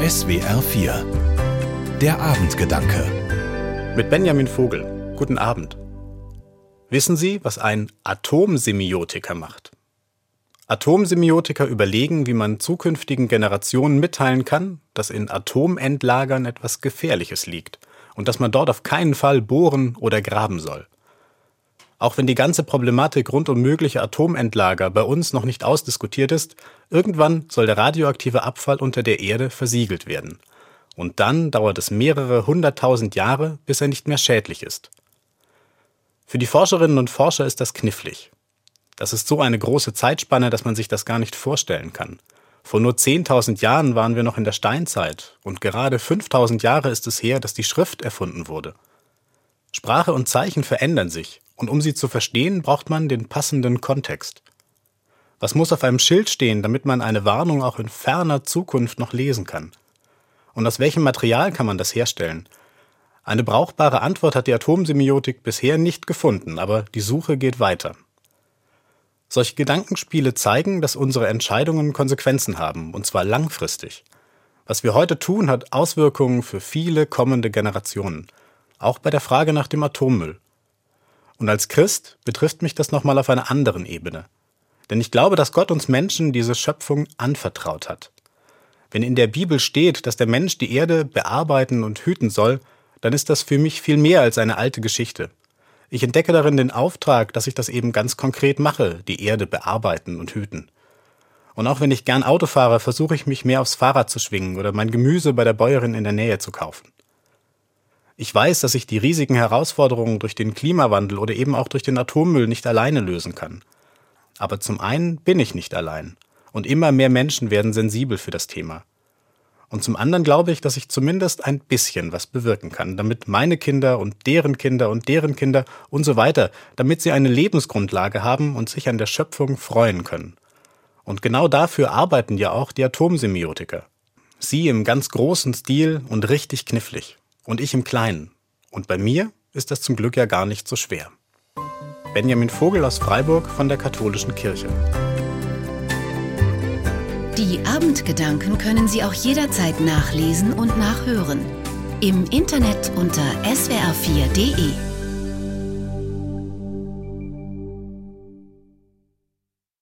SWR 4 Der Abendgedanke Mit Benjamin Vogel. Guten Abend. Wissen Sie, was ein Atomsemiotiker macht? Atomsemiotiker überlegen, wie man zukünftigen Generationen mitteilen kann, dass in Atomendlagern etwas Gefährliches liegt und dass man dort auf keinen Fall bohren oder graben soll. Auch wenn die ganze Problematik rund um mögliche Atomendlager bei uns noch nicht ausdiskutiert ist, irgendwann soll der radioaktive Abfall unter der Erde versiegelt werden. Und dann dauert es mehrere hunderttausend Jahre, bis er nicht mehr schädlich ist. Für die Forscherinnen und Forscher ist das knifflig. Das ist so eine große Zeitspanne, dass man sich das gar nicht vorstellen kann. Vor nur 10.000 Jahren waren wir noch in der Steinzeit und gerade 5.000 Jahre ist es her, dass die Schrift erfunden wurde. Sprache und Zeichen verändern sich und um sie zu verstehen, braucht man den passenden Kontext. Was muss auf einem Schild stehen, damit man eine Warnung auch in ferner Zukunft noch lesen kann? Und aus welchem Material kann man das herstellen? Eine brauchbare Antwort hat die Atomsemiotik bisher nicht gefunden, aber die Suche geht weiter. Solche Gedankenspiele zeigen, dass unsere Entscheidungen Konsequenzen haben, und zwar langfristig. Was wir heute tun, hat Auswirkungen für viele kommende Generationen, auch bei der Frage nach dem Atommüll. Und als Christ betrifft mich das nochmal auf einer anderen Ebene. Denn ich glaube, dass Gott uns Menschen diese Schöpfung anvertraut hat. Wenn in der Bibel steht, dass der Mensch die Erde bearbeiten und hüten soll, dann ist das für mich viel mehr als eine alte Geschichte. Ich entdecke darin den Auftrag, dass ich das eben ganz konkret mache, die Erde bearbeiten und hüten. Und auch wenn ich gern Auto fahre, versuche ich mich mehr aufs Fahrrad zu schwingen oder mein Gemüse bei der Bäuerin in der Nähe zu kaufen. Ich weiß, dass ich die riesigen Herausforderungen durch den Klimawandel oder eben auch durch den Atommüll nicht alleine lösen kann. Aber zum einen bin ich nicht allein. Und immer mehr Menschen werden sensibel für das Thema. Und zum anderen glaube ich, dass ich zumindest ein bisschen was bewirken kann, damit meine Kinder und deren Kinder und deren Kinder und so weiter, damit sie eine Lebensgrundlage haben und sich an der Schöpfung freuen können. Und genau dafür arbeiten ja auch die Atomsemiotiker. Sie im ganz großen Stil und richtig knifflig und ich im Kleinen. Und bei mir ist das zum Glück ja gar nicht so schwer. Benjamin Vogel aus Freiburg von der Katholischen Kirche. Die Abendgedanken können Sie auch jederzeit nachlesen und nachhören. Im Internet unter swr4.de.